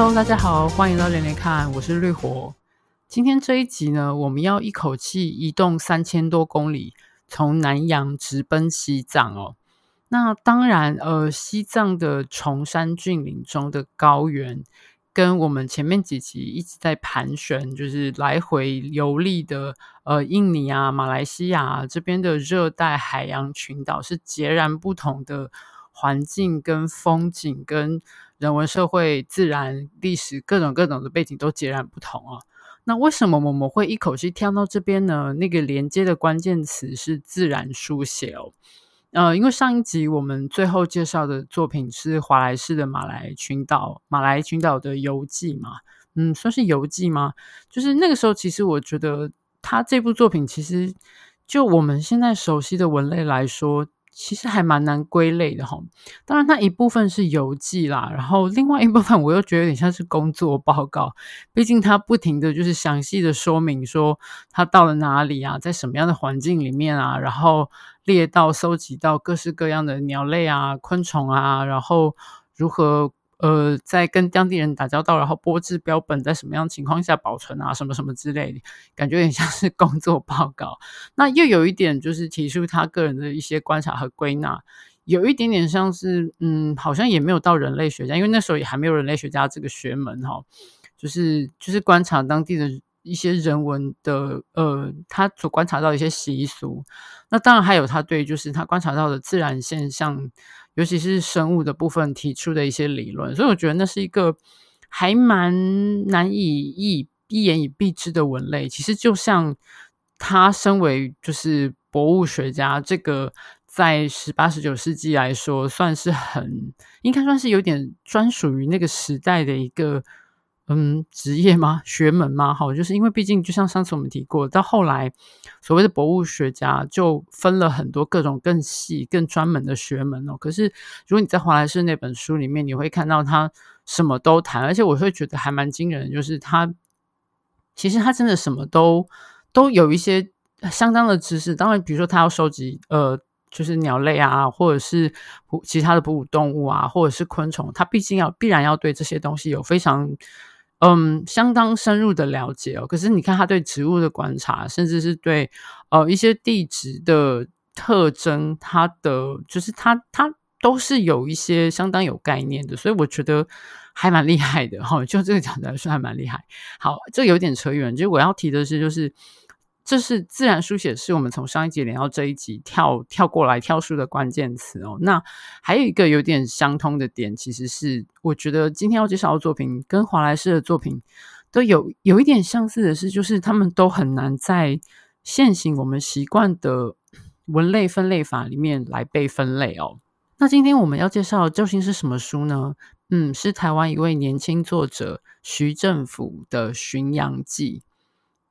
Hello，大家好，欢迎到连连看，我是绿火。今天这一集呢，我们要一口气移动三千多公里，从南洋直奔西藏哦。那当然，呃，西藏的崇山峻岭中的高原，跟我们前面几集一直在盘旋，就是来回游历的，呃，印尼啊、马来西亚啊，这边的热带海洋群岛是截然不同的环境跟风景跟。人文、社会、自然、历史，各种各种的背景都截然不同啊。那为什么我们会一口气跳到这边呢？那个连接的关键词是自然书写哦。呃，因为上一集我们最后介绍的作品是华莱士的马来群岛，马来群岛的游记嘛，嗯，算是游记吗？就是那个时候，其实我觉得他这部作品，其实就我们现在熟悉的文类来说。其实还蛮难归类的哈，当然它一部分是游记啦，然后另外一部分我又觉得有点像是工作报告，毕竟它不停的就是详细的说明说他到了哪里啊，在什么样的环境里面啊，然后猎到搜集到各式各样的鸟类啊、昆虫啊，然后如何。呃，在跟当地人打交道，然后拨制标本，在什么样情况下保存啊，什么什么之类，感觉有点像是 工作报告。那又有一点就是提出他个人的一些观察和归纳，有一点点像是，嗯，好像也没有到人类学家，因为那时候也还没有人类学家这个学门哈，就是就是观察当地的一些人文的，呃，他所观察到一些习俗。那当然还有他对，就是他观察到的自然现象。尤其是生物的部分提出的一些理论，所以我觉得那是一个还蛮难以一一言以蔽之的文类。其实就像他身为就是博物学家，这个在十八十九世纪来说，算是很应该算是有点专属于那个时代的一个。嗯，职业吗？学门吗？好，就是因为毕竟，就像上次我们提过，到后来所谓的博物学家就分了很多各种更细、更专门的学门哦。可是，如果你在华莱士那本书里面，你会看到他什么都谈，而且我会觉得还蛮惊人，就是他其实他真的什么都都有一些相当的知识。当然，比如说他要收集呃，就是鸟类啊，或者是其他的哺乳动物啊，或者是昆虫，他毕竟要必然要对这些东西有非常。嗯，相当深入的了解哦。可是你看他对植物的观察，甚至是对呃一些地质的特征，他的就是他他都是有一些相当有概念的，所以我觉得还蛮厉害的哈。就这个角度来说，还蛮厉害。好，这有点扯远。就我要提的是，就是。这是自然书写，是我们从上一集连到这一集跳跳过来跳书的关键词哦。那还有一个有点相通的点，其实是我觉得今天要介绍的作品跟华莱士的作品都有有一点相似的是，就是他们都很难在现行我们习惯的文类分类法里面来被分类哦。那今天我们要介绍究竟是什么书呢？嗯，是台湾一位年轻作者徐政甫的《巡洋记》。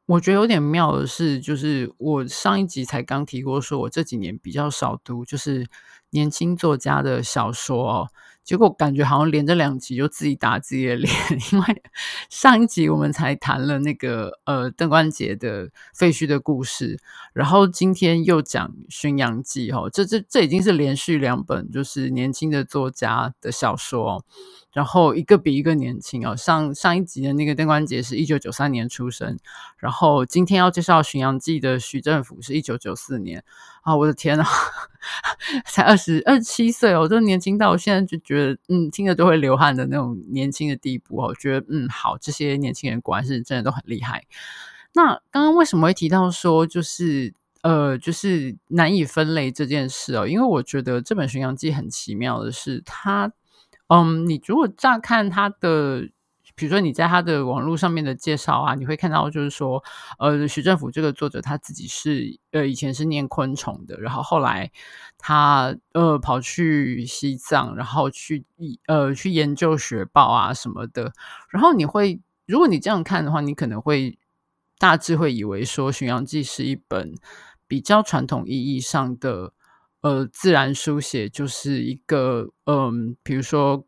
我觉得有点妙的是，就是我上一集才刚提过，说我这几年比较少读，就是年轻作家的小说哦。结果感觉好像连着两集就自己打自己的脸，因为上一集我们才谈了那个呃邓关杰的废墟的故事，然后今天又讲《巡洋记》哦，这这这已经是连续两本就是年轻的作家的小说。然后一个比一个年轻哦，上上一集的那个邓冠杰是一九九三年出生，然后今天要介绍《巡洋记》的徐政甫是一九九四年啊，我的天呐，才二十二十七岁哦，这年轻到我现在就觉得嗯，听着都会流汗的那种年轻的地步哦，觉得嗯好，这些年轻人果然是真的都很厉害。那刚刚为什么会提到说就是呃就是难以分类这件事哦？因为我觉得这本《巡洋记》很奇妙的是它。嗯，你如果乍看他的，比如说你在他的网络上面的介绍啊，你会看到就是说，呃，徐政甫这个作者他自己是呃以前是念昆虫的，然后后来他呃跑去西藏，然后去呃去研究雪豹啊什么的，然后你会如果你这样看的话，你可能会大致会以为说《巡洋记》是一本比较传统意义上的。呃，自然书写就是一个，嗯，比如说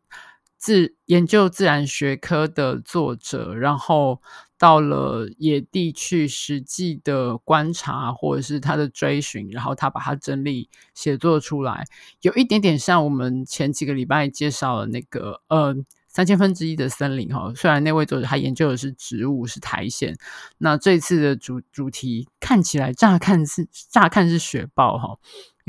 自研究自然学科的作者，然后到了野地去实际的观察，或者是他的追寻，然后他把它整理写作出来，有一点点像我们前几个礼拜介绍的那个，呃，三千分之一的森林哈，虽然那位作者他研究的是植物是苔藓，那这次的主主题看起来乍看是乍看是雪豹哈，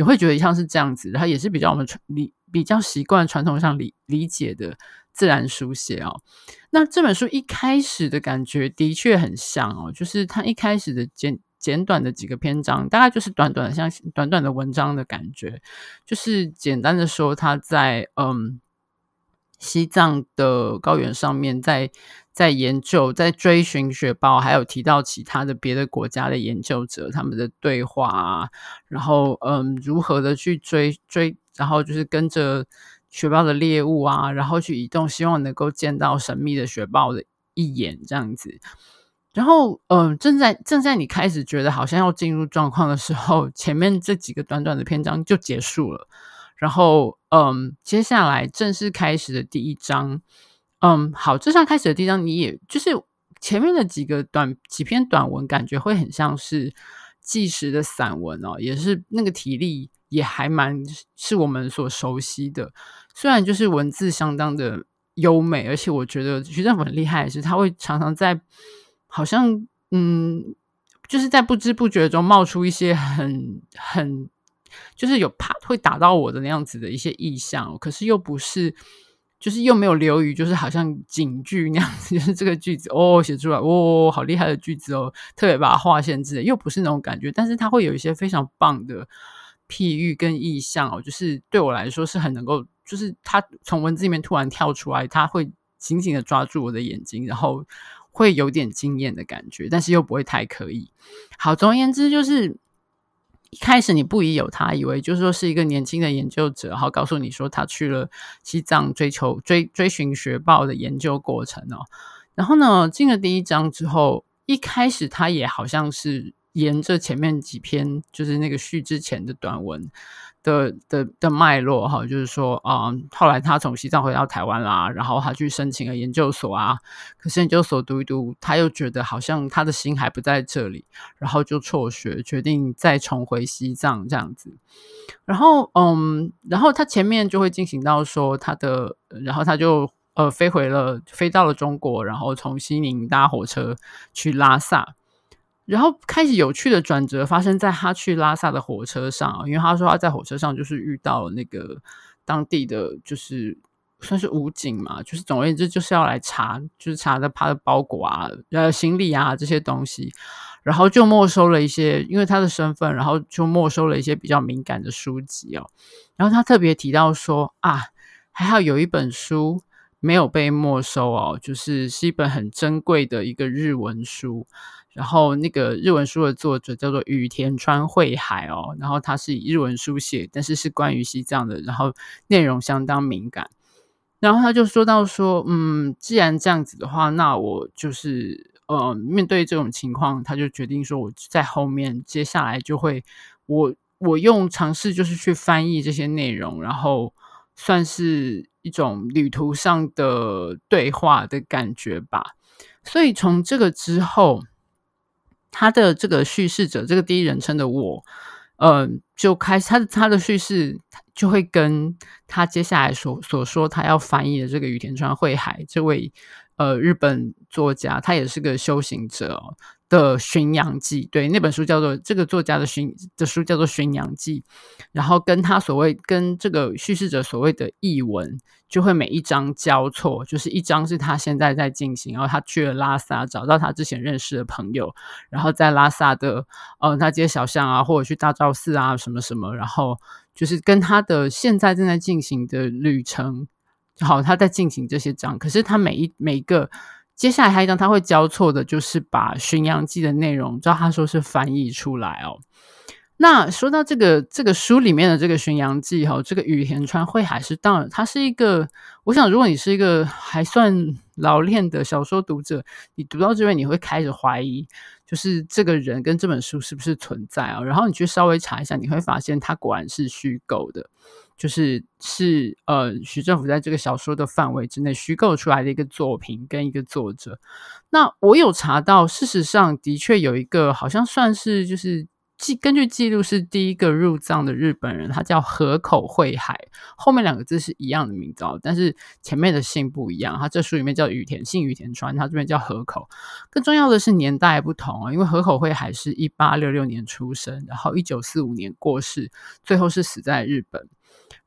你会觉得像是这样子，它也是比较我们传理比较习惯传统上理理解的自然书写哦。那这本书一开始的感觉的确很像哦，就是它一开始的简简短的几个篇章，大概就是短短的像短短的文章的感觉，就是简单的说它在嗯。西藏的高原上面在，在研究，在追寻雪豹，还有提到其他的别的国家的研究者他们的对话啊，然后嗯，如何的去追追，然后就是跟着雪豹的猎物啊，然后去移动，希望能够见到神秘的雪豹的一眼这样子。然后嗯，正在正在你开始觉得好像要进入状况的时候，前面这几个短短的篇章就结束了。然后，嗯，接下来正式开始的第一章，嗯，好，正式开始的第一章，你也就是前面的几个短几篇短文，感觉会很像是纪实的散文哦，也是那个体力也还蛮是我们所熟悉的。虽然就是文字相当的优美，而且我觉得徐政府很厉害的是，他会常常在好像嗯，就是在不知不觉中冒出一些很很。就是有怕会打到我的那样子的一些意象，可是又不是，就是又没有流于，就是好像警句那样子，就是这个句子哦写出来哦，好厉害的句子哦，特别把它划线之类，又不是那种感觉，但是它会有一些非常棒的譬喻跟意象哦，就是对我来说是很能够，就是它从文字里面突然跳出来，它会紧紧的抓住我的眼睛，然后会有点惊艳的感觉，但是又不会太刻意。好，总而言之就是。一开始你不疑有他，以为就是说是一个年轻的研究者，然后告诉你说他去了西藏追求追追寻学报的研究过程哦。然后呢，进了第一章之后，一开始他也好像是沿着前面几篇，就是那个序之前的短文。的的的脉络哈，就是说啊、嗯，后来他从西藏回到台湾啦，然后他去申请了研究所啊，可是研究所读一读，他又觉得好像他的心还不在这里，然后就辍学，决定再重回西藏这样子。然后嗯，然后他前面就会进行到说他的，然后他就呃飞回了，飞到了中国，然后从西宁搭火车去拉萨。然后开始有趣的转折发生在他去拉萨的火车上，因为他说他在火车上就是遇到那个当地的就是算是武警嘛，就是总而言之就是要来查，就是查的他的包裹啊、呃行李啊这些东西，然后就没收了一些，因为他的身份，然后就没收了一些比较敏感的书籍哦。然后他特别提到说啊，还好有一本书没有被没收哦，就是是一本很珍贵的一个日文书。然后那个日文书的作者叫做羽田川惠海哦，然后他是以日文书写，但是是关于西藏的，然后内容相当敏感。然后他就说到说，嗯，既然这样子的话，那我就是呃，面对这种情况，他就决定说，我在后面接下来就会，我我用尝试就是去翻译这些内容，然后算是一种旅途上的对话的感觉吧。所以从这个之后。他的这个叙事者，这个第一人称的我，呃，就开始他的他的叙事就会跟他接下来所所说他要翻译的这个羽田川惠海这位呃日本作家，他也是个修行者。的《巡洋记》，对，那本书叫做这个作家的巡的书叫做《巡洋记》，然后跟他所谓跟这个叙事者所谓的译文，就会每一章交错，就是一章是他现在在进行，然后他去了拉萨，找到他之前认识的朋友，然后在拉萨的呃大街小巷啊，或者去大昭寺啊什么什么，然后就是跟他的现在正在进行的旅程，好，他在进行这些章，可是他每一每一个。接下来还一张他会交错的，就是把《巡洋记》的内容，照他说是翻译出来哦。那说到这个这个书里面的这个《巡洋记》哈，这个宇田川惠海是当然，他是一个，我想如果你是一个还算老练的小说读者，你读到这边你会开始怀疑，就是这个人跟这本书是不是存在啊？然后你去稍微查一下，你会发现他果然是虚构的。就是是呃，徐政府在这个小说的范围之内虚构出来的一个作品跟一个作者。那我有查到，事实上的确有一个好像算是就是记根据记录是第一个入藏的日本人，他叫河口惠海，后面两个字是一样的名字，但是前面的姓不一样。他这书里面叫羽田，姓羽田川，他这边叫河口。更重要的是年代不同啊，因为河口惠海是一八六六年出生，然后一九四五年过世，最后是死在日本。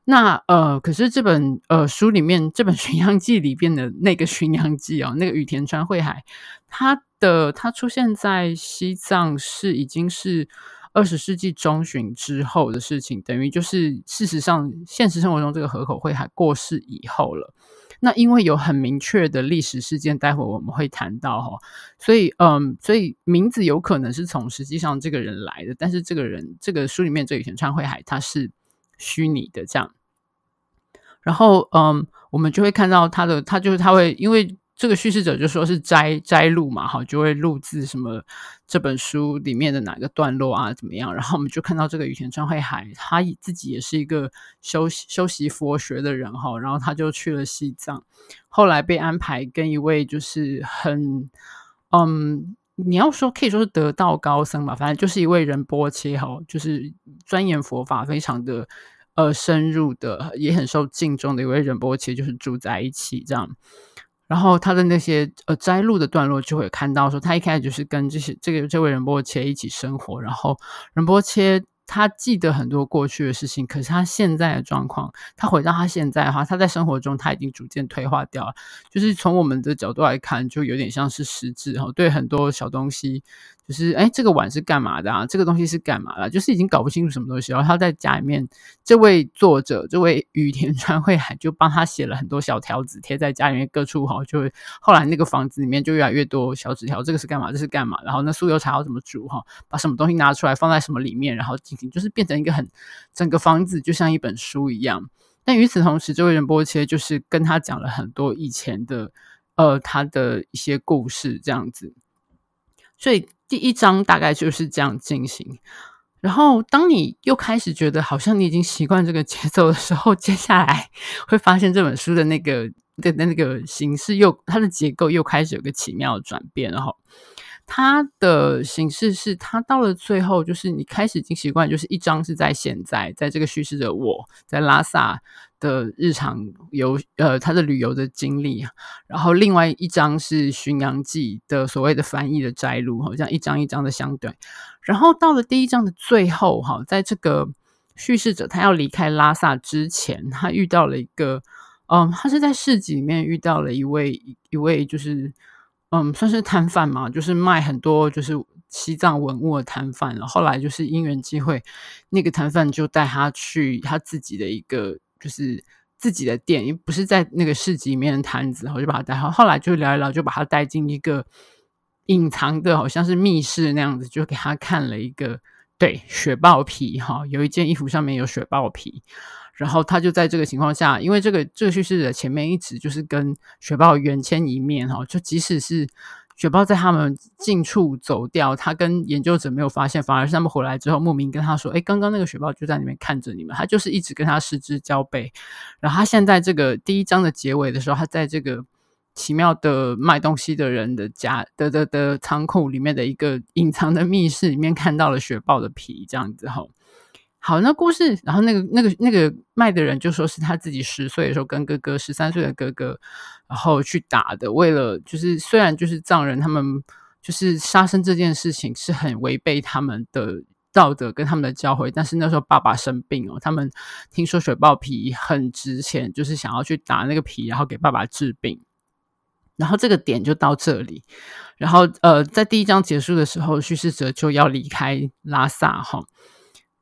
那呃，可是这本呃书里面这本《巡洋记》里边的那个巡洋记哦，那个羽田川惠海，他的他出现在西藏是已经是二十世纪中旬之后的事情，等于就是事实上现实生活中这个河口惠海过世以后了。那因为有很明确的历史事件，待会我们会谈到哈，所以嗯，所以名字有可能是从实际上这个人来的，但是这个人这个书里面这羽田川惠海他是。虚拟的这样，然后嗯，我们就会看到他的，他就是他会，因为这个叙事者就说是摘摘录嘛，哈，就会录制什么这本书里面的哪个段落啊，怎么样？然后我们就看到这个羽田川惠海，他自己也是一个修修习佛学的人哈，然后他就去了西藏，后来被安排跟一位就是很嗯。你要说可以说是得道高僧吧，反正就是一位仁波切哈，就是钻研佛法非常的呃深入的，也很受敬重的一位仁波切，就是住在一起这样。然后他的那些呃摘录的段落就会看到说，他一开始就是跟这些这个这位仁波切一起生活，然后仁波切。他记得很多过去的事情，可是他现在的状况，他回到他现在的话，他在生活中他已经逐渐退化掉了。就是从我们的角度来看，就有点像是失智哈。对很多小东西，就是哎，这个碗是干嘛的啊？这个东西是干嘛的？就是已经搞不清楚什么东西。然后他在家里面，这位作者，这位雨田川惠海就帮他写了很多小条子，贴在家里面各处哈。就后来那个房子里面就越来越多小纸条，这个是干嘛？这是干嘛？然后那酥油茶要怎么煮哈？把什么东西拿出来放在什么里面，然后进行。就是变成一个很整个房子就像一本书一样，但与此同时，这位仁波切就是跟他讲了很多以前的呃他的一些故事这样子，所以第一章大概就是这样进行。然后当你又开始觉得好像你已经习惯这个节奏的时候，接下来会发现这本书的那个的那个形式又它的结构又开始有个奇妙的转变，然后。它的形式是，它到了最后，就是你开始已经习惯，就是一章是在现在，在这个叙事的我在拉萨的日常游，呃，他的旅游的经历，然后另外一章是巡洋记的所谓的翻译的摘录，好像一章一章的相对，然后到了第一章的最后，哈，在这个叙事者他要离开拉萨之前，他遇到了一个，嗯，他是在市集里面遇到了一位一位就是。嗯，算是摊贩嘛，就是卖很多就是西藏文物的摊贩。后来就是因缘际会，那个摊贩就带他去他自己的一个就是自己的店，因为不是在那个市集里面的摊子，然后就把他带好。后来就聊一聊，就把他带进一个隐藏的，好像是密室那样子，就给他看了一个对雪豹皮哈，有一件衣服上面有雪豹皮。然后他就在这个情况下，因为这个这个叙事的前面一直就是跟雪豹原牵一面哈，就即使是雪豹在他们近处走掉，他跟研究者没有发现，反而是他们回来之后，牧民跟他说：“哎，刚刚那个雪豹就在那边看着你们。”他就是一直跟他失之交臂。然后他现在这个第一章的结尾的时候，他在这个奇妙的卖东西的人的家的的的仓库里面的一个隐藏的密室里面看到了雪豹的皮，这样子哈。好，那故事，然后那个那个那个卖的人就说是他自己十岁的时候跟哥哥十三岁的哥哥，然后去打的，为了就是虽然就是藏人他们就是杀生这件事情是很违背他们的道德跟他们的教诲，但是那时候爸爸生病哦，他们听说雪豹皮很值钱，就是想要去打那个皮，然后给爸爸治病，然后这个点就到这里，然后呃，在第一章结束的时候，叙事者就要离开拉萨哈。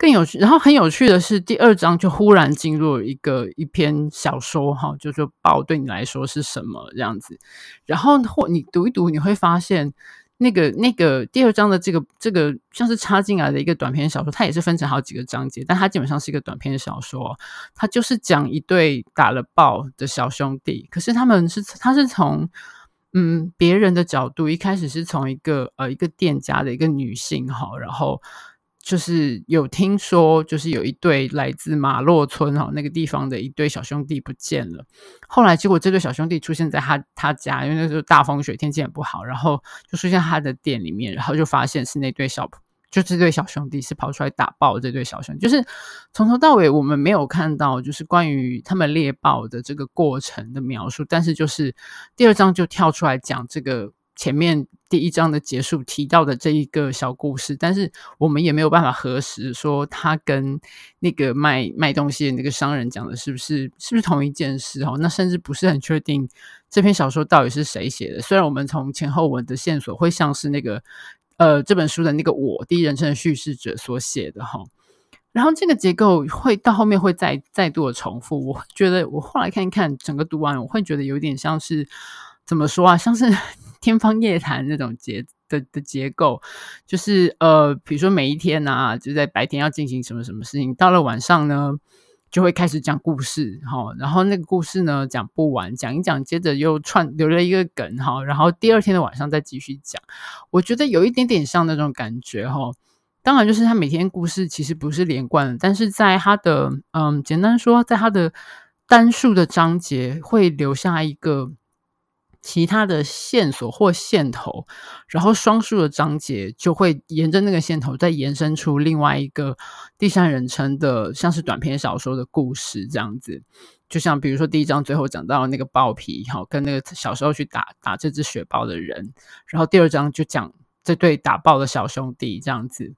更有趣，然后很有趣的是，第二章就忽然进入一个一篇小说，哈，就说豹对你来说是什么这样子。然后或你读一读，你会发现那个那个第二章的这个这个像是插进来的一个短篇小说，它也是分成好几个章节，但它基本上是一个短篇小说。它就是讲一对打了豹的小兄弟，可是他们是他是从嗯别人的角度，一开始是从一个呃一个店家的一个女性哈，然后。就是有听说，就是有一对来自马洛村哈那个地方的一对小兄弟不见了。后来结果这对小兄弟出现在他他家，因为那时候大风雪，天气也不好，然后就出现他的店里面，然后就发现是那对小就这对小兄弟是跑出来打爆这对小兄弟，就是从头到尾我们没有看到就是关于他们猎豹的这个过程的描述，但是就是第二章就跳出来讲这个。前面第一章的结束提到的这一个小故事，但是我们也没有办法核实说他跟那个卖卖东西的那个商人讲的是不是是不是同一件事哦？那甚至不是很确定这篇小说到底是谁写的。虽然我们从前后文的线索会像是那个呃这本书的那个我第一人称的叙事者所写的哈，然后这个结构会到后面会再再度的重复。我觉得我后来看一看整个读完，我会觉得有点像是怎么说啊？像是。天方夜谭那种结的的结构，就是呃，比如说每一天啊，就在白天要进行什么什么事情，到了晚上呢，就会开始讲故事哈，然后那个故事呢讲不完，讲一讲，接着又串留了一个梗哈，然后第二天的晚上再继续讲。我觉得有一点点像那种感觉哈。当然，就是他每天故事其实不是连贯的，但是在他的嗯，简单说，在他的单数的章节会留下一个。其他的线索或线头，然后双数的章节就会沿着那个线头再延伸出另外一个第三人称的，像是短篇小说的故事这样子。就像比如说第一章最后讲到那个豹皮，哈，跟那个小时候去打打这只雪豹的人，然后第二章就讲这对打豹的小兄弟这样子。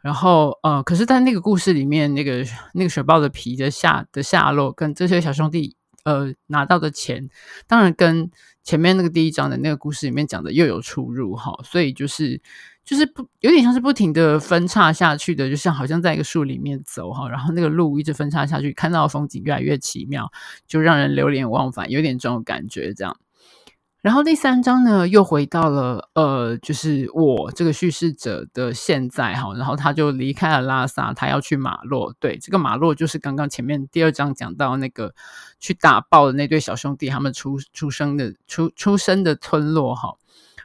然后呃，可是，在那个故事里面，那个那个雪豹的皮的下的下落跟这些小兄弟。呃，拿到的钱当然跟前面那个第一章的那个故事里面讲的又有出入哈，所以就是就是不有点像是不停的分叉下去的，就像好像在一个树里面走哈，然后那个路一直分叉下去，看到的风景越来越奇妙，就让人流连忘返，有点这种感觉这样。然后第三章呢，又回到了呃，就是我这个叙事者的现在哈，然后他就离开了拉萨，他要去马洛。对，这个马洛就是刚刚前面第二章讲到那个去打爆的那对小兄弟，他们出出生的出出生的村落哈。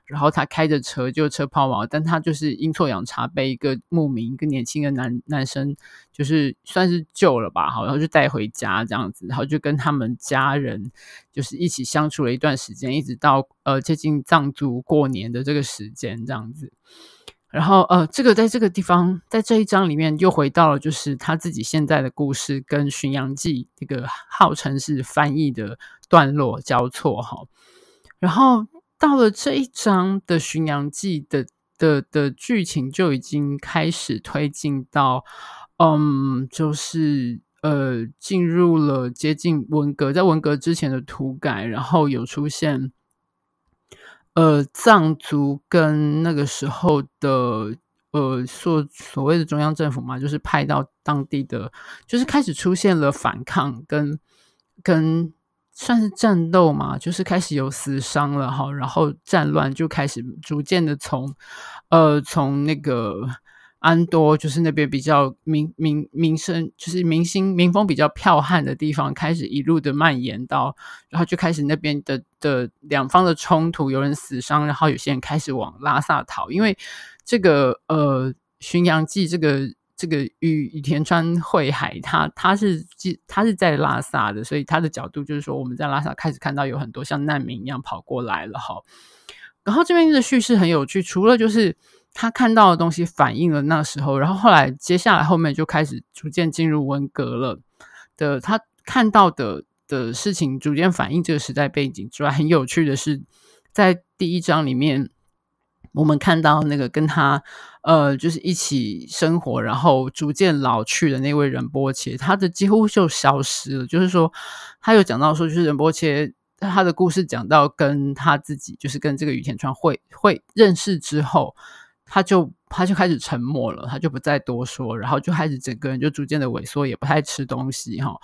然后他开着车就车抛锚，但他就是阴错阳差被一个牧民，一个年轻的男男生，就是算是救了吧，好，然后就带回家这样子，然后就跟他们家人就是一起相处了一段时间，一直到呃接近藏族过年的这个时间这样子。然后呃，这个在这个地方，在这一章里面又回到了就是他自己现在的故事跟《巡洋记》这个号称是翻译的段落交错哈，然后。到了这一章的《巡洋记》的的的剧情就已经开始推进到，嗯，就是呃，进入了接近文革，在文革之前的土改，然后有出现，呃，藏族跟那个时候的呃所所谓的中央政府嘛，就是派到当地的，就是开始出现了反抗跟跟。算是战斗嘛，就是开始有死伤了哈，然后战乱就开始逐渐的从，呃，从那个安多，就是那边比较民民民生，就是民心民风比较剽悍的地方，开始一路的蔓延到，然后就开始那边的的两方的冲突，有人死伤，然后有些人开始往拉萨逃，因为这个呃巡洋记这个。这个与与田川惠海，他他是他是在拉萨的，所以他的角度就是说，我们在拉萨开始看到有很多像难民一样跑过来了哈。然后这边的叙事很有趣，除了就是他看到的东西反映了那时候，然后后来接下来后面就开始逐渐进入文革了的，他看到的的事情逐渐反映这个时代背景之外，很有趣的是，在第一章里面。我们看到那个跟他，呃，就是一起生活，然后逐渐老去的那位仁波切，他的几乎就消失了。就是说，他有讲到说，就是仁波切他的故事讲到跟他自己，就是跟这个羽田川会会认识之后，他就他就开始沉默了，他就不再多说，然后就开始整个人就逐渐的萎缩，也不太吃东西哈。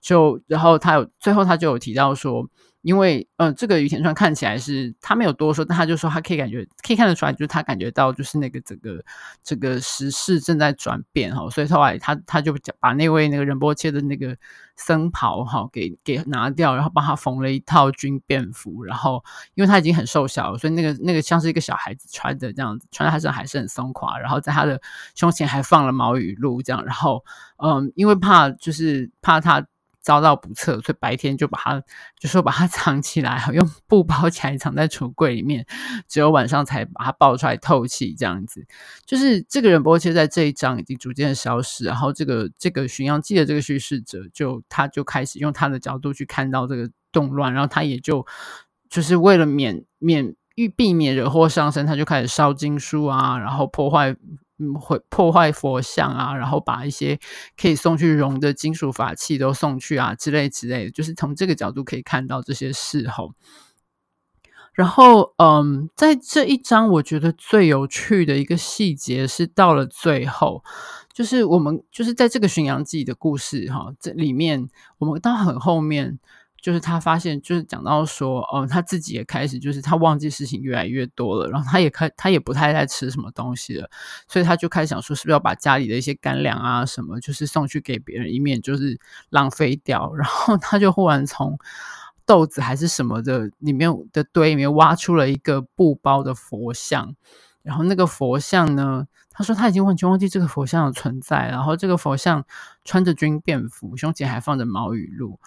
就然后他有最后他就有提到说。因为呃，这个于田川看起来是他没有多说，但他就说他可以感觉可以看得出来，就是他感觉到就是那个整个这个时势正在转变哈，所以后来他他就把那位那个仁波切的那个僧袍哈给给拿掉，然后帮他缝了一套军便服，然后因为他已经很瘦小了，所以那个那个像是一个小孩子穿的这样子，穿在他身上还是很松垮，然后在他的胸前还放了毛雨露这样，然后嗯，因为怕就是怕他。遭到不测，所以白天就把它就说把它 藏起来，用布包起来藏在橱柜里面，只有晚上才把它抱出来透气。这样子，就是这个人波切在这一章已经逐渐消失，然后这个这个巡洋记的这个叙事者就他就开始用他的角度去看到这个动乱，然后他也就就是为了免免欲避免惹祸上身，他就开始烧经书啊，然后破坏。会破坏佛像啊，然后把一些可以送去熔的金属法器都送去啊，之类之类的，就是从这个角度可以看到这些事后。然后，嗯，在这一章，我觉得最有趣的一个细节是到了最后，就是我们就是在这个巡洋记的故事哈，这里面我们到很后面。就是他发现，就是讲到说，哦，他自己也开始，就是他忘记事情越来越多了，然后他也开，他也不太在吃什么东西了，所以他就开始想说，是不是要把家里的一些干粮啊什么，就是送去给别人，以免就是浪费掉。然后他就忽然从豆子还是什么的里面的堆里面挖出了一个布包的佛像，然后那个佛像呢，他说他已经完全忘记这个佛像的存在，然后这个佛像穿着军便服，胸前还放着毛雨露。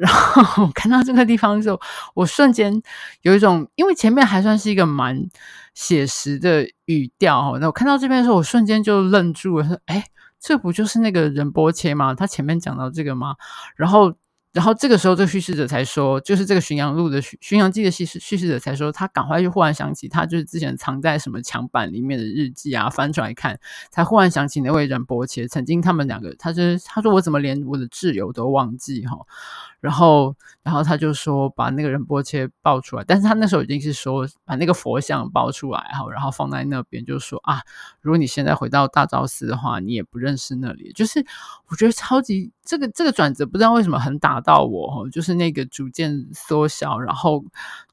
然后我看到这个地方的时候，我瞬间有一种，因为前面还算是一个蛮写实的语调，那我看到这边的时候，我瞬间就愣住了，说：“哎，这不就是那个仁波切吗？他前面讲到这个吗？”然后。然后这个时候，这叙事者才说，就是这个巡洋路的巡巡洋记的叙事叙事者才说，他赶快就忽然想起，他就是之前藏在什么墙板里面的日记啊，翻出来看，才忽然想起那位仁波切，曾经他们两个，他就是他说我怎么连我的挚友都忘记哈，然后然后他就说把那个仁波切抱出来，但是他那时候已经是说把那个佛像抱出来哈，然后放在那边，就说啊，如果你现在回到大昭寺的话，你也不认识那里，就是我觉得超级这个这个转折，不知道为什么很打。到我就是那个逐渐缩小，然后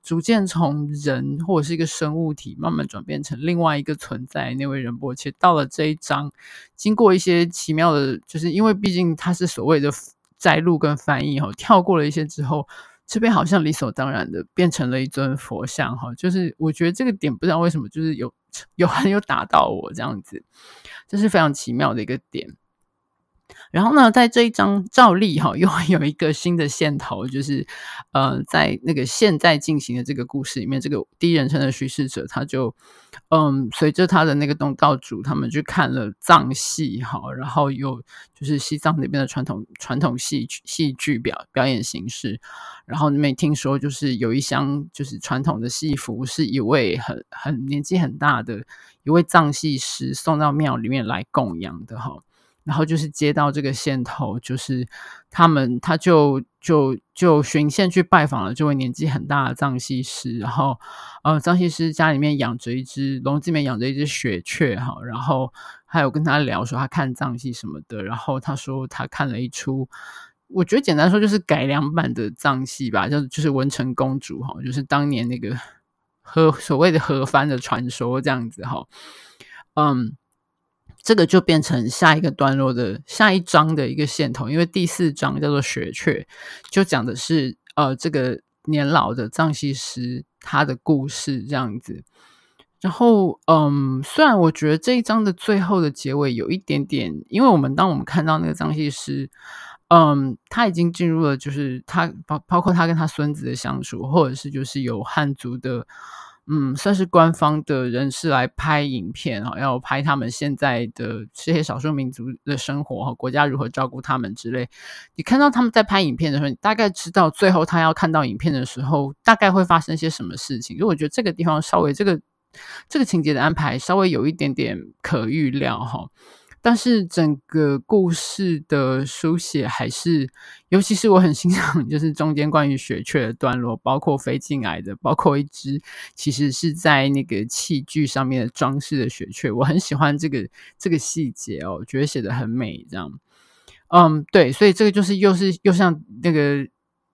逐渐从人或者是一个生物体，慢慢转变成另外一个存在。那位仁波切到了这一章，经过一些奇妙的，就是因为毕竟他是所谓的摘录跟翻译哈，跳过了一些之后，这边好像理所当然的变成了一尊佛像哈。就是我觉得这个点不知道为什么，就是有有很有打到我这样子，这是非常奇妙的一个点。然后呢，在这一章照例哈，又有一个新的线头，就是呃，在那个现在进行的这个故事里面，这个第一人称的叙事者他就嗯，随着他的那个东道主他们去看了藏戏哈，然后有就是西藏那边的传统传统戏戏剧表表演形式，然后没听说就是有一箱就是传统的戏服，是一位很很年纪很大的一位藏戏师送到庙里面来供养的哈。然后就是接到这个线头，就是他们他就就就循线去拜访了这位年纪很大的藏戏师，然后呃藏戏师家里面养着一只笼子里面养着一只雪雀哈，然后还有跟他聊说他看藏戏什么的，然后他说他看了一出，我觉得简单说就是改良版的藏戏吧，就就是文成公主哈，就是当年那个 和所谓的和番的传说这样子哈，嗯。这个就变成下一个段落的下一章的一个线头，因为第四章叫做雪雀，就讲的是呃这个年老的藏戏师他的故事这样子。然后嗯，虽然我觉得这一章的最后的结尾有一点点，因为我们当我们看到那个藏戏师，嗯，他已经进入了就是他包包括他跟他孙子的相处，或者是就是有汉族的。嗯，算是官方的人士来拍影片哈，要拍他们现在的这些少数民族的生活和国家如何照顾他们之类。你看到他们在拍影片的时候，你大概知道最后他要看到影片的时候，大概会发生些什么事情。因为我觉得这个地方稍微这个这个情节的安排稍微有一点点可预料哈。但是整个故事的书写还是，尤其是我很欣赏，就是中间关于雪雀的段落，包括飞进来的，包括一只其实是在那个器具上面的装饰的雪雀，我很喜欢这个这个细节哦，觉得写的很美，这样。嗯，对，所以这个就是又是又像那个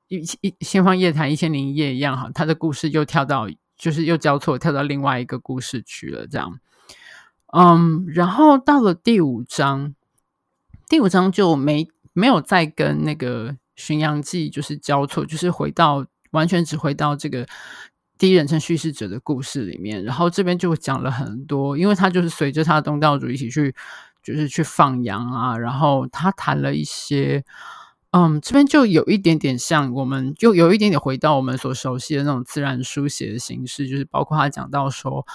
一一仙方夜谭一千零一夜一样哈，他的故事又跳到就是又交错跳到另外一个故事去了，这样。嗯然后到了第五章，第五章就没没有再跟那个巡洋记就是交错，就是回到完全只回到这个第一人称叙事者的故事里面。然后这边就讲了很多，因为他就是随着他的东道主一起去，就是去放羊啊。然后他谈了一些，嗯，这边就有一点点像，我们就有一点点回到我们所熟悉的那种自然书写的形式，就是包括他讲到说，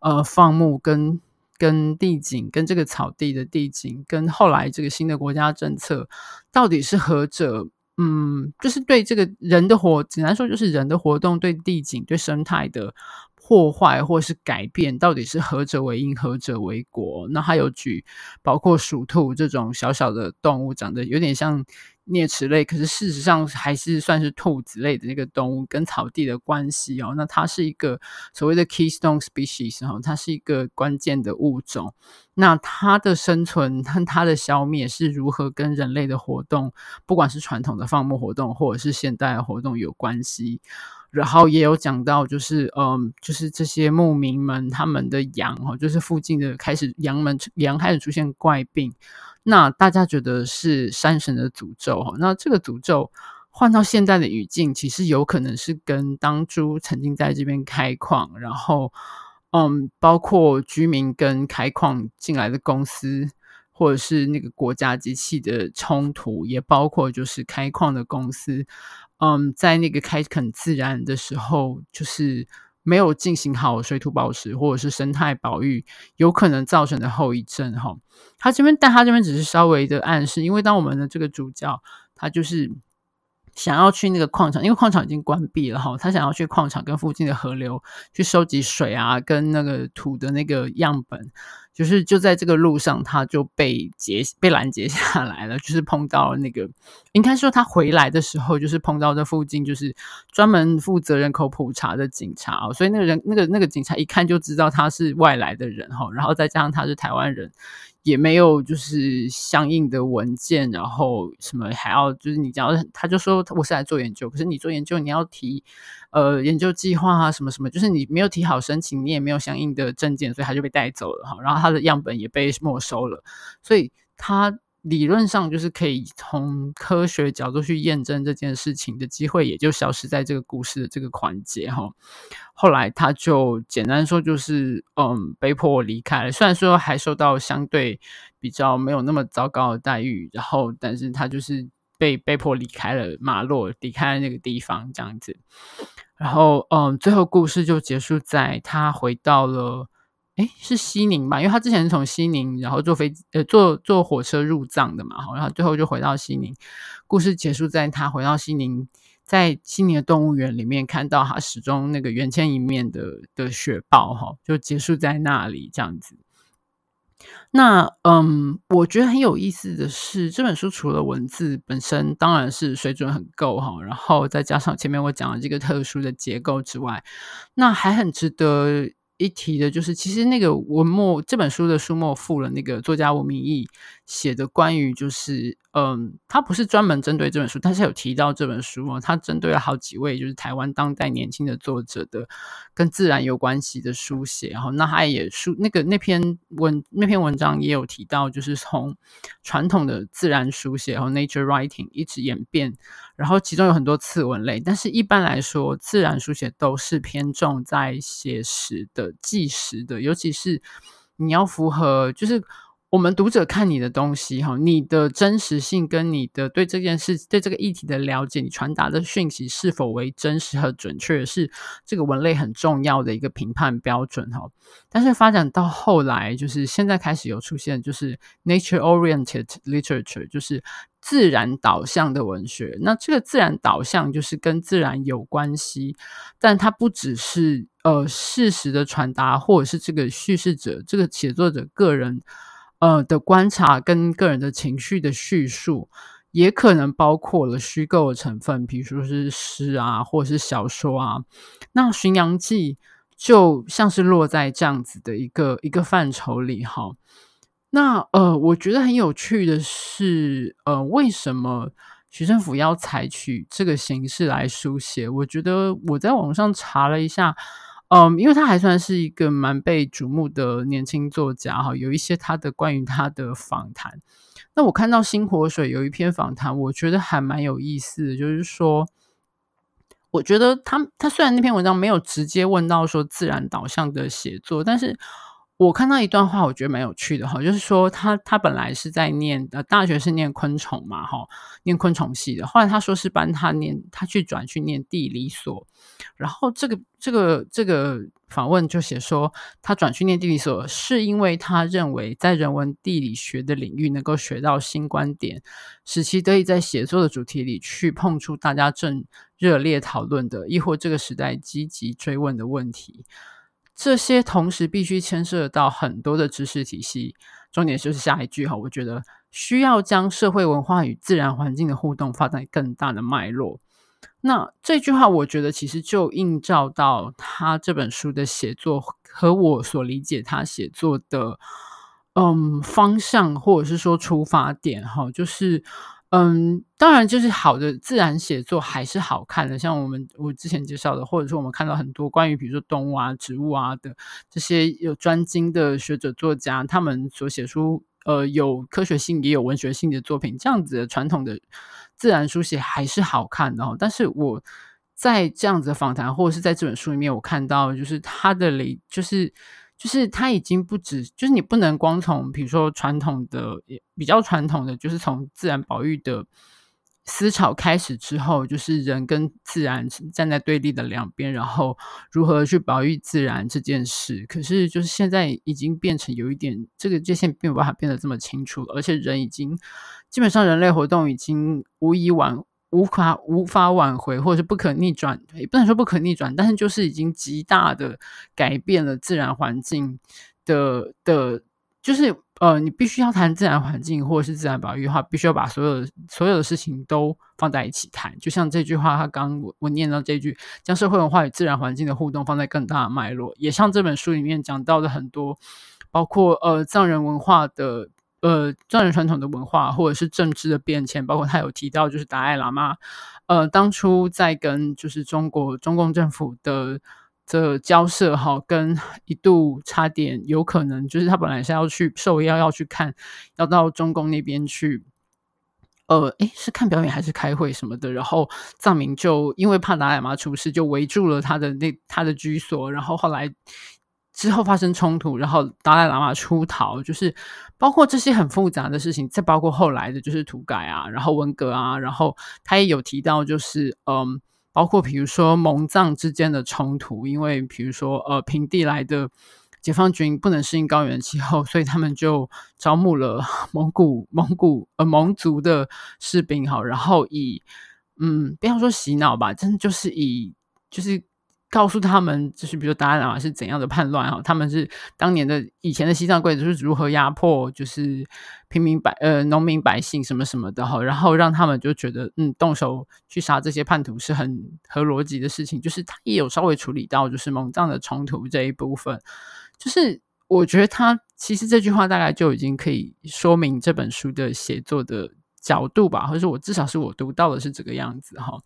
呃，放牧跟跟地景，跟这个草地的地景，跟后来这个新的国家政策，到底是何者？嗯，就是对这个人的活，简单说就是人的活动对地景、对生态的破坏或是改变，到底是何者为因，何者为果？那还有举包括鼠兔这种小小的动物，长得有点像。啮齿类，可是事实上还是算是兔子类的那个动物跟草地的关系哦。那它是一个所谓的 keystone species 哈，它是一个关键的物种。那它的生存和它的消灭是如何跟人类的活动，不管是传统的放牧活动或者是现代活动有关系？然后也有讲到，就是嗯，就是这些牧民们他们的羊哦，就是附近的开始羊们羊开始出现怪病。那大家觉得是山神的诅咒哈？那这个诅咒换到现在的语境，其实有可能是跟当初曾经在这边开矿，然后嗯，包括居民跟开矿进来的公司，或者是那个国家机器的冲突，也包括就是开矿的公司，嗯，在那个开垦自然的时候，就是。没有进行好水土保持或者是生态保育，有可能造成的后遗症哈。他这边，但他这边只是稍微的暗示，因为当我们的这个主教他就是想要去那个矿场，因为矿场已经关闭了哈，他想要去矿场跟附近的河流去收集水啊，跟那个土的那个样本。就是就在这个路上，他就被截被拦截下来了。就是碰到那个，应该说他回来的时候，就是碰到这附近就是专门负责人口普查的警察哦。所以那个人，那个那个警察一看就知道他是外来的人哈。然后再加上他是台湾人。也没有就是相应的文件，然后什么还要就是你只要他就说我是来做研究，可是你做研究你要提呃研究计划啊什么什么，就是你没有提好申请，你也没有相应的证件，所以他就被带走了哈，然后他的样本也被没收了，所以他。理论上就是可以从科学角度去验证这件事情的机会，也就消失在这个故事的这个环节哈。后来他就简单说，就是嗯，被迫离开了。虽然说还受到相对比较没有那么糟糕的待遇，然后但是他就是被被迫离开了马洛，离开了那个地方这样子。然后嗯，最后故事就结束在他回到了。诶，是西宁吧？因为他之前是从西宁，然后坐飞呃坐坐火车入藏的嘛，然后最后就回到西宁。故事结束在他回到西宁，在西宁的动物园里面看到他始终那个缘牵一面的的雪豹哈，就结束在那里这样子。那嗯，我觉得很有意思的是，这本书除了文字本身当然是水准很够哈，然后再加上前面我讲的这个特殊的结构之外，那还很值得。一提的就是，其实那个文末这本书的书末附了那个作家文明义写的关于就是。嗯，他不是专门针对这本书，但是有提到这本书哦。他针对了好几位，就是台湾当代年轻的作者的跟自然有关系的书写。然后，那他也书那个那篇文那篇文章也有提到，就是从传统的自然书写，和 nature writing 一直演变，然后其中有很多次文类，但是一般来说，自然书写都是偏重在写实的、纪实的，尤其是你要符合就是。我们读者看你的东西，哈，你的真实性跟你的对这件事、对这个议题的了解，你传达的讯息是否为真实和准确，是这个文类很重要的一个评判标准，哈。但是发展到后来，就是现在开始有出现，就是 nature-oriented literature，就是自然导向的文学。那这个自然导向就是跟自然有关系，但它不只是呃事实的传达，或者是这个叙事者、这个写作者个人。呃的观察跟个人的情绪的叙述，也可能包括了虚构的成分，比如说是诗啊，或者是小说啊。那《巡洋记》就像是落在这样子的一个一个范畴里哈。那呃，我觉得很有趣的是，呃，为什么徐政府要采取这个形式来书写？我觉得我在网上查了一下。嗯，因为他还算是一个蛮被瞩目的年轻作家哈，有一些他的关于他的访谈。那我看到新火水有一篇访谈，我觉得还蛮有意思的，就是说，我觉得他他虽然那篇文章没有直接问到说自然导向的写作，但是我看到一段话，我觉得蛮有趣的哈，就是说他他本来是在念呃大学是念昆虫嘛哈，念昆虫系的，后来他说是帮他念他去转去念地理所，然后这个这个这个访问就写说他转去念地理所是因为他认为在人文地理学的领域能够学到新观点，使其得以在写作的主题里去碰触大家正热烈讨论的，亦或这个时代积极追问的问题。这些同时必须牵涉到很多的知识体系，重点就是下一句哈，我觉得需要将社会文化与自然环境的互动发展更大的脉络。那这句话，我觉得其实就映照到他这本书的写作和我所理解他写作的嗯方向，或者是说出发点哈，就是。嗯，当然，就是好的自然写作还是好看的。像我们我之前介绍的，或者说我们看到很多关于比如说动物啊、植物啊的这些有专精的学者作家，他们所写出呃有科学性也有文学性的作品，这样子的传统的自然书写还是好看的哦。但是我在这样子的访谈或者是在这本书里面，我看到就是他的雷就是。就是它已经不止，就是你不能光从比如说传统的，比较传统的，就是从自然保育的思潮开始之后，就是人跟自然站在对立的两边，然后如何去保育自然这件事。可是就是现在已经变成有一点，这个界限并没办法变得这么清楚，而且人已经基本上人类活动已经无以挽。无法无法挽回，或者是不可逆转，也不能说不可逆转，但是就是已经极大的改变了自然环境的的，就是呃，你必须要谈自然环境或者是自然保育的话，必须要把所有所有的事情都放在一起谈。就像这句话，他刚我我念到这句，将社会文化与自然环境的互动放在更大的脉络，也像这本书里面讲到的很多，包括呃藏人文化的。呃，藏人传统的文化或者是政治的变迁，包括他有提到，就是达赖喇嘛，呃，当初在跟就是中国中共政府的这交涉哈，跟一度差点有可能，就是他本来是要去受邀要去看，要到中共那边去，呃，诶，是看表演还是开会什么的，然后藏民就因为怕达赖喇嘛出事，就围住了他的那他的居所，然后后来。之后发生冲突，然后达赖喇嘛出逃，就是包括这些很复杂的事情，再包括后来的就是土改啊，然后文革啊，然后他也有提到，就是嗯，包括比如说蒙藏之间的冲突，因为比如说呃平地来的解放军不能适应高原气候，所以他们就招募了 蒙古蒙古呃蒙族的士兵哈，然后以嗯不要说洗脑吧，真的就是以就是。告诉他们，就是比如说达赖喇嘛是怎样的叛乱哈，他们是当年的以前的西藏贵族是如何压迫，就是平民百呃农民百姓什么什么的哈，然后让他们就觉得嗯动手去杀这些叛徒是很合逻辑的事情，就是他也有稍微处理到就是蒙藏的冲突这一部分，就是我觉得他其实这句话大概就已经可以说明这本书的写作的角度吧，或者是我至少是我读到的是这个样子哈。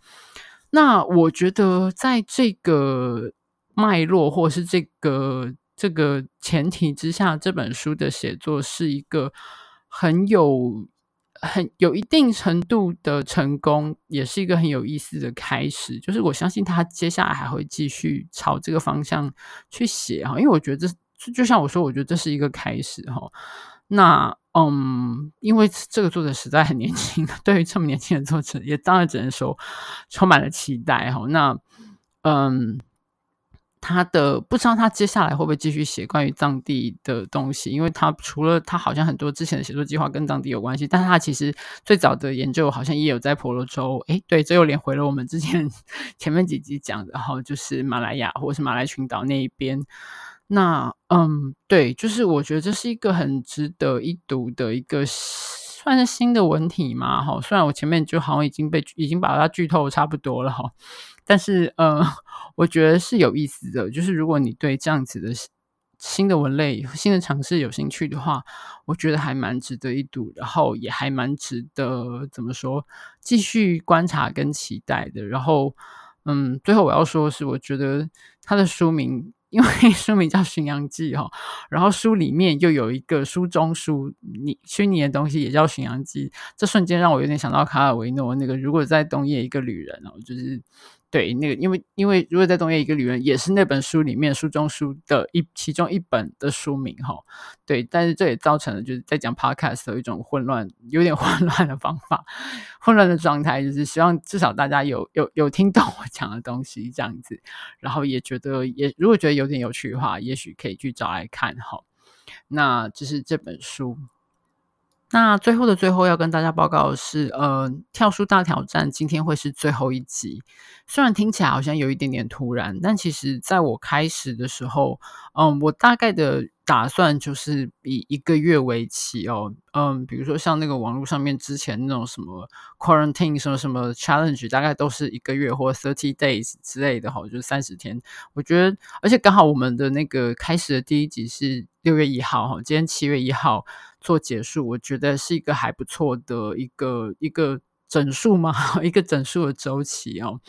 那我觉得，在这个脉络或是这个这个前提之下，这本书的写作是一个很有很有一定程度的成功，也是一个很有意思的开始。就是我相信他接下来还会继续朝这个方向去写哈，因为我觉得这就像我说，我觉得这是一个开始哈。那嗯，因为这个作者实在很年轻，对于这么年轻的作者，也当然只能说充满了期待哈。那嗯，他的不知道他接下来会不会继续写关于藏地的东西，因为他除了他好像很多之前的写作计划跟藏地有关系，但是他其实最早的研究好像也有在婆罗洲。诶，对，这又连回了我们之前 前面几集讲的哈，就是马来亚或者是马来群岛那一边。那嗯，对，就是我觉得这是一个很值得一读的一个算是新的文体嘛，哈。虽然我前面就好像已经被已经把它剧透差不多了哈，但是嗯，我觉得是有意思的。就是如果你对这样子的新的文类、新的尝试有兴趣的话，我觉得还蛮值得一读，然后也还蛮值得怎么说继续观察跟期待的。然后嗯，最后我要说的是，我觉得它的书名。因为 书名叫《巡洋记》哈，然后书里面又有一个书中书，你虚拟的东西也叫《巡洋记》，这瞬间让我有点想到卡尔维诺那个“如果在冬夜一个旅人”哦，就是对，那个因为因为如果在东野一个理论也是那本书里面书中书的一其中一本的书名哈。对，但是这也造成了就是在讲 podcast 的一种混乱，有点 混乱的方法，混乱的状态，就是希望至少大家有有有听懂我讲的东西这样子，然后也觉得也如果觉得有点有趣的话，也许可以去找来看哈。那就是这本书。那最后的最后要跟大家报告的是，呃，跳书大挑战今天会是最后一集。虽然听起来好像有一点点突然，但其实在我开始的时候，嗯，我大概的打算就是以一个月为期哦，嗯，比如说像那个网络上面之前那种什么 quarantine 什么什么 challenge，大概都是一个月或 thirty days 之类的哈，就是三十天。我觉得，而且刚好我们的那个开始的第一集是六月一号哈，今天七月一号。做结束，我觉得是一个还不错的一个一个整数嘛，一个整数的周期哦。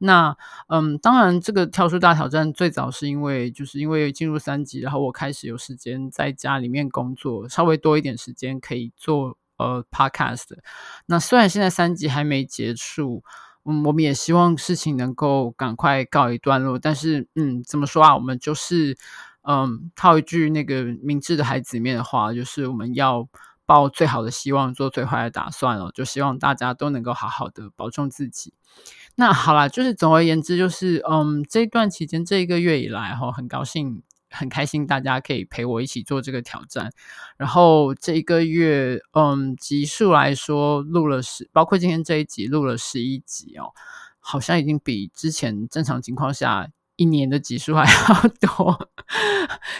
那嗯，当然，这个跳出大挑战最早是因为就是因为进入三级，然后我开始有时间在家里面工作，稍微多一点时间可以做呃 podcast。那虽然现在三级还没结束，嗯，我们也希望事情能够赶快告一段落。但是嗯，怎么说啊？我们就是。嗯，套一句那个明智的孩子里面的话，就是我们要抱最好的希望，做最坏的打算了。就希望大家都能够好好的保重自己。那好啦，就是总而言之，就是嗯，这段期间这一个月以来哈，很高兴、很开心，大家可以陪我一起做这个挑战。然后这一个月，嗯，集数来说录了十，包括今天这一集录了十一集哦，好像已经比之前正常情况下。一年的集数还要多，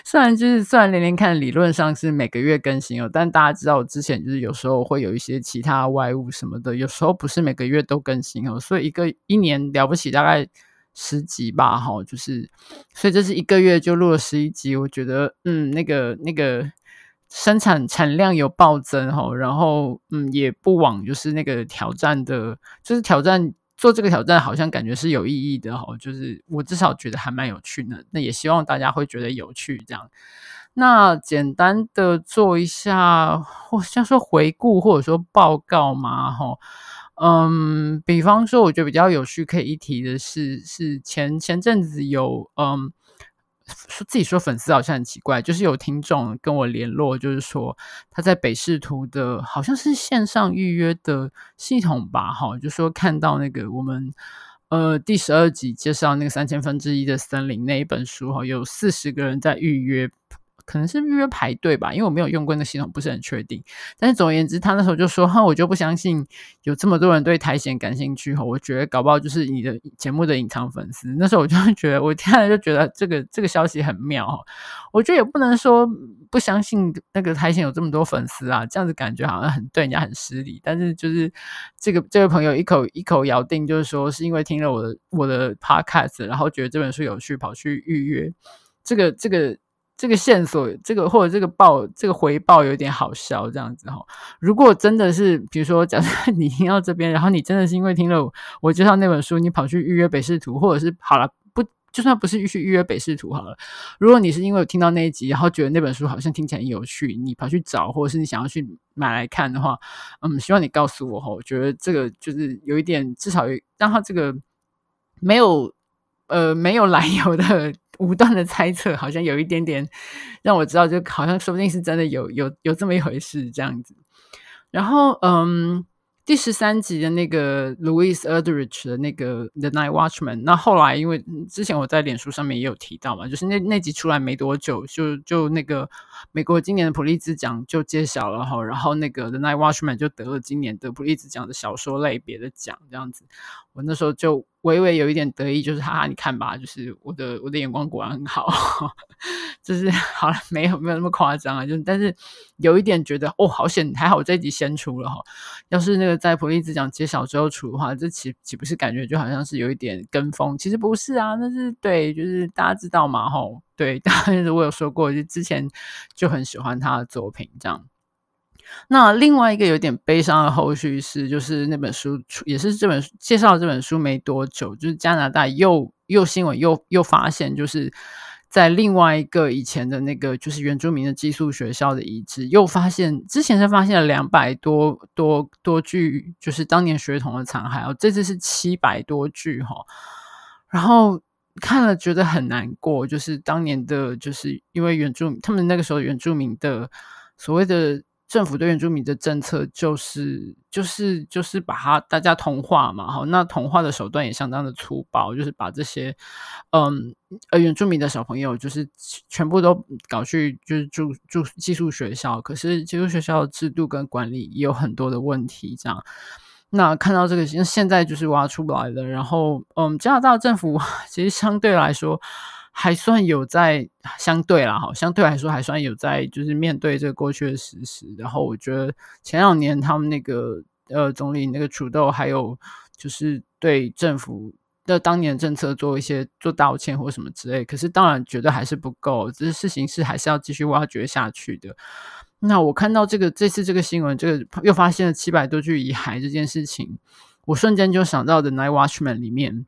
虽然就是虽然连连看理论上是每个月更新哦，但大家知道我之前就是有时候会有一些其他外务什么的，有时候不是每个月都更新哦，所以一个一年了不起大概十集吧，哈，就是所以这是一个月就录了十一集，我觉得嗯，那个那个生产产量有暴增哈，然后嗯也不枉就是那个挑战的，就是挑战。做这个挑战好像感觉是有意义的哈，就是我至少觉得还蛮有趣的。那也希望大家会觉得有趣这样。那简单的做一下，或像说回顾或者说报告嘛哈。嗯，比方说我觉得比较有趣可以一提的是，是前前阵子有嗯。说自己说粉丝好像很奇怪，就是有听众跟我联络，就是说他在北视图的好像是线上预约的系统吧，哈，就说看到那个我们呃第十二集介绍那个三千分之一的森林那一本书哈，有四十个人在预约。可能是预约排队吧，因为我没有用过那系统，不是很确定。但是总而言之，他那时候就说：“哈，我就不相信有这么多人对苔藓感兴趣。”哈，我觉得搞不好就是你的节目的隐藏粉丝。那时候我就觉得，我听了就觉得这个这个消息很妙。我觉得也不能说不相信那个苔藓有这么多粉丝啊，这样子感觉好像很对人家很失礼。但是就是这个这位朋友一口一口咬定，就是说是因为听了我的我的 podcast，然后觉得这本书有趣，跑去预约。这个这个。这个线索，这个或者这个报，这个回报有点好笑，这样子哈。如果真的是，比如说，假设 你听到这边，然后你真的是因为听了我介绍那本书，你跑去预约北视图，或者是好了，不，就算不是去预约北视图好了。如果你是因为听到那一集，然后觉得那本书好像听起来有趣，你跑去找，或者是你想要去买来看的话，嗯，希望你告诉我哈。我觉得这个就是有一点，至少有让他这个没有呃没有 来由的。武断的猜测，好像有一点点让我知道，就好像说不定是真的有有有这么一回事这样子。然后，嗯，第十三集的那个 Louise Erdrich 的那个 The Night Watchman，那后来因为之前我在脸书上面也有提到嘛，就是那那集出来没多久，就就那个美国今年的普利兹奖就揭晓了哈，然后那个 The Night Watchman 就得了今年的普利兹奖的小说类别的奖，这样子。我那时候就。微微有一点得意，就是哈哈，你看吧，就是我的我的眼光果然很好，就是好了，没有没有那么夸张啊，就但是有一点觉得哦，好险，还好这一集先出了哈，要是那个在普利兹奖揭晓之后出的话，这岂岂不是感觉就好像是有一点跟风？其实不是啊，那是对，就是大家知道嘛，吼，对，当然我有说过，就之前就很喜欢他的作品这样。那另外一个有点悲伤的后续是，就是那本书出，也是这本介绍这本书没多久，就是加拿大又又新闻又又发现，就是在另外一个以前的那个就是原住民的寄宿学校的遗址，又发现之前是发现了两百多多多具，就是当年学童的残骸哦，这次是七百多具哈。然后看了觉得很难过，就是当年的，就是因为原住民，他们那个时候原住民的所谓的。政府对原住民的政策就是就是就是把它大家同化嘛，好，那同化的手段也相当的粗暴，就是把这些嗯呃原住民的小朋友就是全部都搞去就是住住寄宿学校，可是寄宿学校的制度跟管理也有很多的问题，这样。那看到这个现在就是挖出来了，然后嗯加拿大政府 其实相对来说。还算有在相对啦，哈，相对来说还算有在，就是面对这个过去的事实。然后我觉得前两年他们那个呃总理那个 trudeau 豆，还有就是对政府的当年政策做一些做道歉或什么之类。可是当然觉得还是不够，这事情是还是要继续挖掘下去的。那我看到这个这次这个新闻，这个又发现了七百多具遗骸这件事情，我瞬间就想到的《Night Watchman》里面。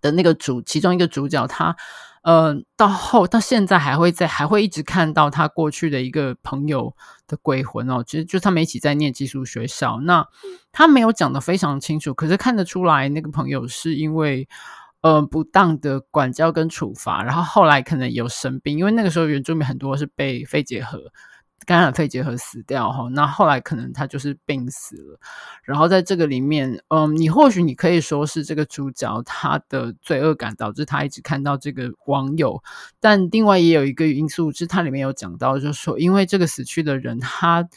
的那个主，其中一个主角，他，呃，到后到现在还会在，还会一直看到他过去的一个朋友的鬼魂哦。其实就他们一起在念寄宿学校，那他没有讲得非常清楚，可是看得出来那个朋友是因为，呃，不当的管教跟处罚，然后后来可能有生病，因为那个时候原住民很多是被肺结核。感染肺结核死掉哈，那后来可能他就是病死了。然后在这个里面，嗯，你或许你可以说是这个主角他的罪恶感导致他一直看到这个网友，但另外也有一个因素，是它里面有讲到，就是说因为这个死去的人他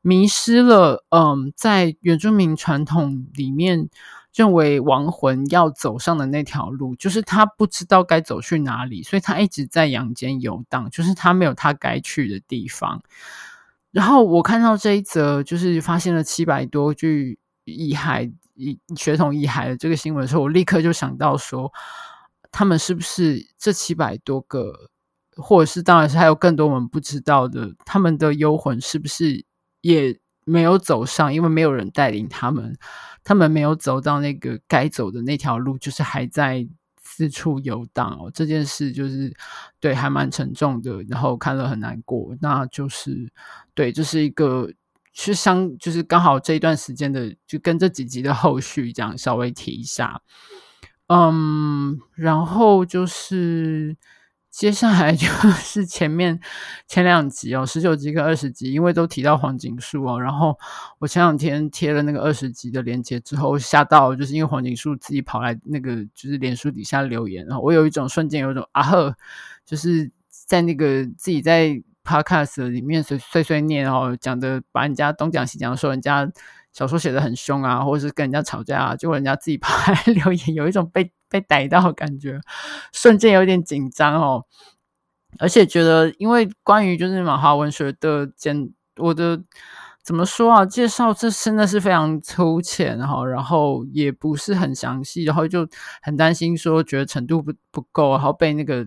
迷失了，嗯，在原住民传统里面。认为亡魂要走上的那条路，就是他不知道该走去哪里，所以他一直在阳间游荡，就是他没有他该去的地方。然后我看到这一则，就是发现了七百多具遗骸、遗血统遗骸的这个新闻的时候，我立刻就想到说，他们是不是这七百多个，或者是当然是还有更多我们不知道的，他们的幽魂是不是也没有走上，因为没有人带领他们。他们没有走到那个该走的那条路，就是还在四处游荡哦。这件事就是对，还蛮沉重的，然后看了很难过。那就是对，这是一个是相，就是刚好这一段时间的，就跟这几集的后续这样稍微提一下。嗯，然后就是。接下来就 是前面前两集哦，十九集跟二十集，因为都提到黄锦树哦，然后我前两天贴了那个二十集的链接之后，吓到，就是因为黄锦树自己跑来那个就是脸书底下留言，然后我有一种瞬间有一种啊呵，就是在那个自己在 podcast 里面碎碎碎念哦，讲的把人家东讲西讲，说人家小说写的很凶啊，或者是跟人家吵架啊，结果人家自己跑来 留言，有一种被。被逮到，感觉瞬间有点紧张哦，而且觉得，因为关于就是马华文学的简，我的怎么说啊？介绍这真的是非常粗浅哈，然后也不是很详细，然后就很担心说，觉得程度不不够，然后被那个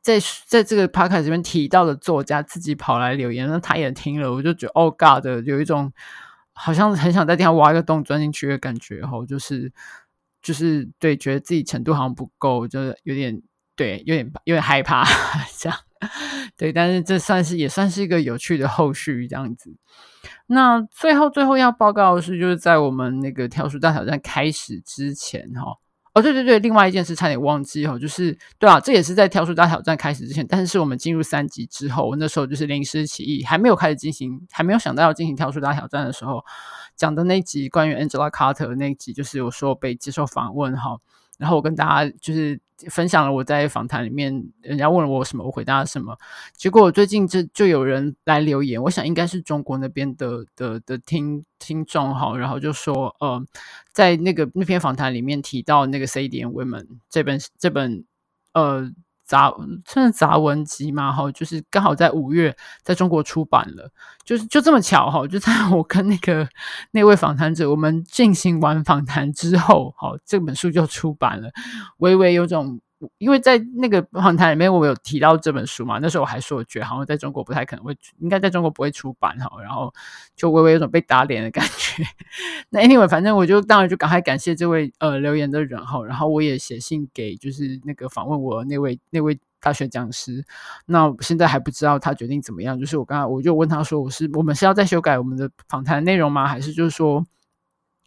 在在这个 podcast 里面提到的作家自己跑来留言，那他也听了，我就觉得哦，God 有一种好像很想在地上挖一个洞钻进去的感觉哈，就是。就是对，觉得自己程度好像不够，就是有点对，有点有点害怕 这样。对，但是这算是也算是一个有趣的后续这样子。那最后最后要报告的是，就是在我们那个跳出大挑战开始之前哈。哦对对对，另外一件事差点忘记哦，就是对啊，这也是在跳出大挑战开始之前，但是我们进入三集之后，那时候就是临时起意，还没有开始进行，还没有想到要进行跳出大挑战的时候，讲的那集关于 Angela Carter 那集，就是有说被接受访问哈。然后我跟大家就是分享了我在访谈里面，人家问了我什么，我回答什么。结果最近这就有人来留言，我想应该是中国那边的的的听听众哈，然后就说呃，在那个那篇访谈里面提到那个《C D N Women》这本这本呃。杂算是杂文集嘛，哈，就是刚好在五月在中国出版了，就是就这么巧哈，就在我跟那个那位访谈者我们进行完访谈之后，哈，这本书就出版了，微微有种。因为在那个访谈里面，我有提到这本书嘛，那时候我还说，我觉得好像在中国不太可能会，应该在中国不会出版哈，然后就微微有种被打脸的感觉。那 anyway，反正我就当然就赶快感谢这位呃留言的人哈，然后我也写信给就是那个访问我那位那位大学讲师，那现在还不知道他决定怎么样，就是我刚才我就问他说，我是我们是要再修改我们的访谈内容吗？还是就是说？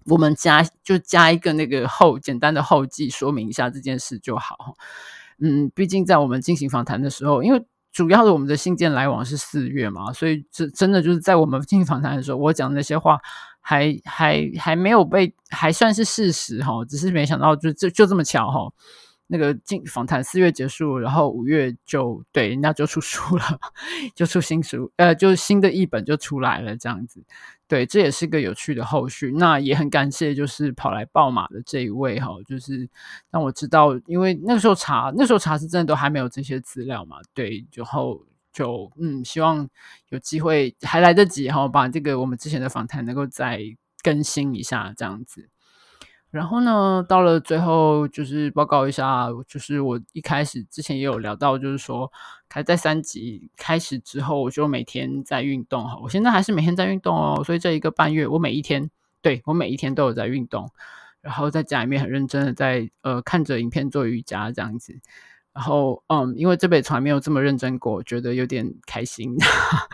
我们加就加一个那个后简单的后记，说明一下这件事就好。嗯，毕竟在我们进行访谈的时候，因为主要的我们的信件来往是四月嘛，所以这真的就是在我们进行访谈的时候，我讲那些话还还还没有被还算是事实哈，只是没想到就就就这么巧哈。那个进访谈四月结束，然后五月就对人家就出书了，就出新书，呃，就是新的译本就出来了，这样子。对，这也是个有趣的后续。那也很感谢，就是跑来报马的这一位哈，就是让我知道，因为那时候查，那时候查是真的都还没有这些资料嘛。对，然后就嗯，希望有机会还来得及哈，把这个我们之前的访谈能够再更新一下，这样子。然后呢，到了最后就是报告一下，就是我一开始之前也有聊到，就是说，开在三级开始之后，我就每天在运动哈。我现在还是每天在运动哦，所以这一个半月，我每一天，对，我每一天都有在运动，然后在家里面很认真的在呃看着影片做瑜伽这样子。然后嗯，因为这辈子从来没有这么认真过，觉得有点开心，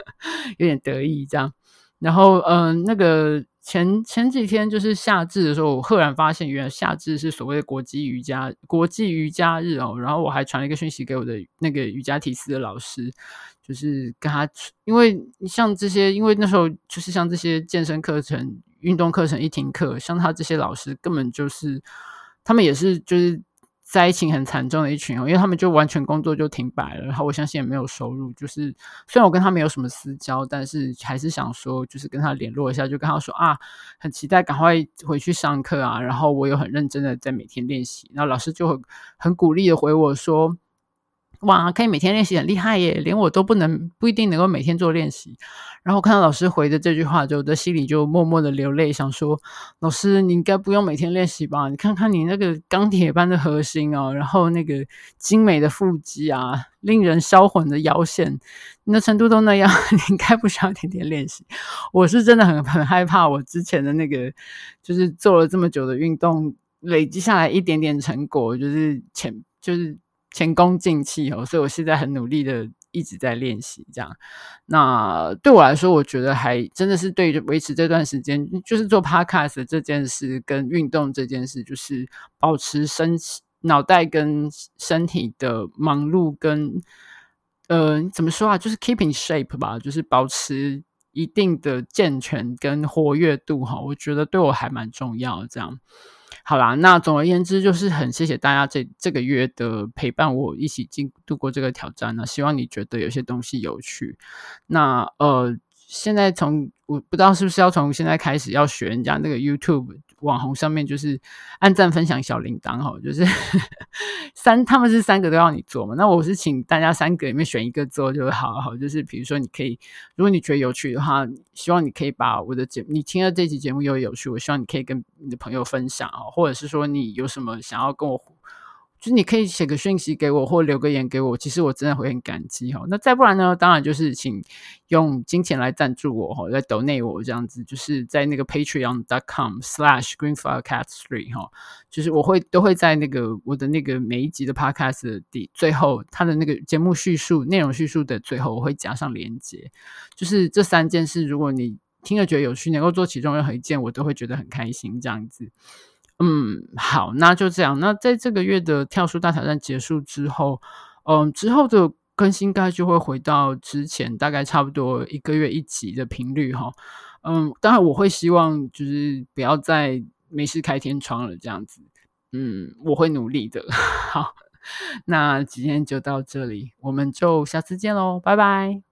有点得意这样。然后嗯，那个。前前几天就是夏至的时候，我赫然发现，原来夏至是所谓的国际瑜伽国际瑜伽日哦。然后我还传了一个讯息给我的那个瑜伽体式的老师，就是跟他，因为像这些，因为那时候就是像这些健身课程、运动课程一停课，像他这些老师根本就是，他们也是就是。灾情很惨重的一群哦，因为他们就完全工作就停摆了，然后我相信也没有收入。就是虽然我跟他没有什么私交，但是还是想说，就是跟他联络一下，就跟他说啊，很期待赶快回去上课啊。然后我有很认真的在每天练习，然后老师就很很鼓励的回我说。哇，可以每天练习很厉害耶！连我都不能，不一定能够每天做练习。然后我看到老师回的这句话，就我的心里就默默的流泪，想说：老师，你应该不用每天练习吧？你看看你那个钢铁般的核心哦，然后那个精美的腹肌啊，令人销魂的腰线，你的程度都那样，你应该不需要天天练习。我是真的很很害怕，我之前的那个就是做了这么久的运动，累积下来一点点成果，就是前就是。前功尽弃哦，所以我现在很努力的一直在练习，这样。那对我来说，我觉得还真的是对维持这段时间，就是做 podcast 这件事跟运动这件事，就是保持身脑袋跟身体的忙碌跟呃怎么说啊，就是 keeping shape 吧，就是保持一定的健全跟活跃度哈，我觉得对我还蛮重要这样。好啦，那总而言之，就是很谢谢大家这这个月的陪伴，我一起经度过这个挑战呢。希望你觉得有些东西有趣。那呃。现在从我不知道是不是要从现在开始要学人家那个 YouTube 网红上面，就是按赞、分享、小铃铛哈，就是 三他们是三个都要你做嘛。那我是请大家三个里面选一个做就好好。就是比如说你可以，如果你觉得有趣的话，希望你可以把我的节你听了这期节目又有趣，我希望你可以跟你的朋友分享啊，或者是说你有什么想要跟我。就是你可以写个讯息给我，或留个言给我，其实我真的会很感激哈。那再不然呢？当然就是请用金钱来赞助我哈，来抖内我这样子，就是在那个 patreon.com/slash/greenfirecast3 哈，就是我会都会在那个我的那个每一集的 podcast 的最后，它的那个节目叙述内容叙述的最后，我会加上连接。就是这三件事，如果你听了觉得有趣，能够做其中任何一件，我都会觉得很开心这样子。嗯，好，那就这样。那在这个月的跳书大挑战结束之后，嗯，之后的更新应该就会回到之前大概差不多一个月一集的频率哈。嗯，当然我会希望就是不要再没事开天窗了这样子。嗯，我会努力的。好，那今天就到这里，我们就下次见喽，拜拜。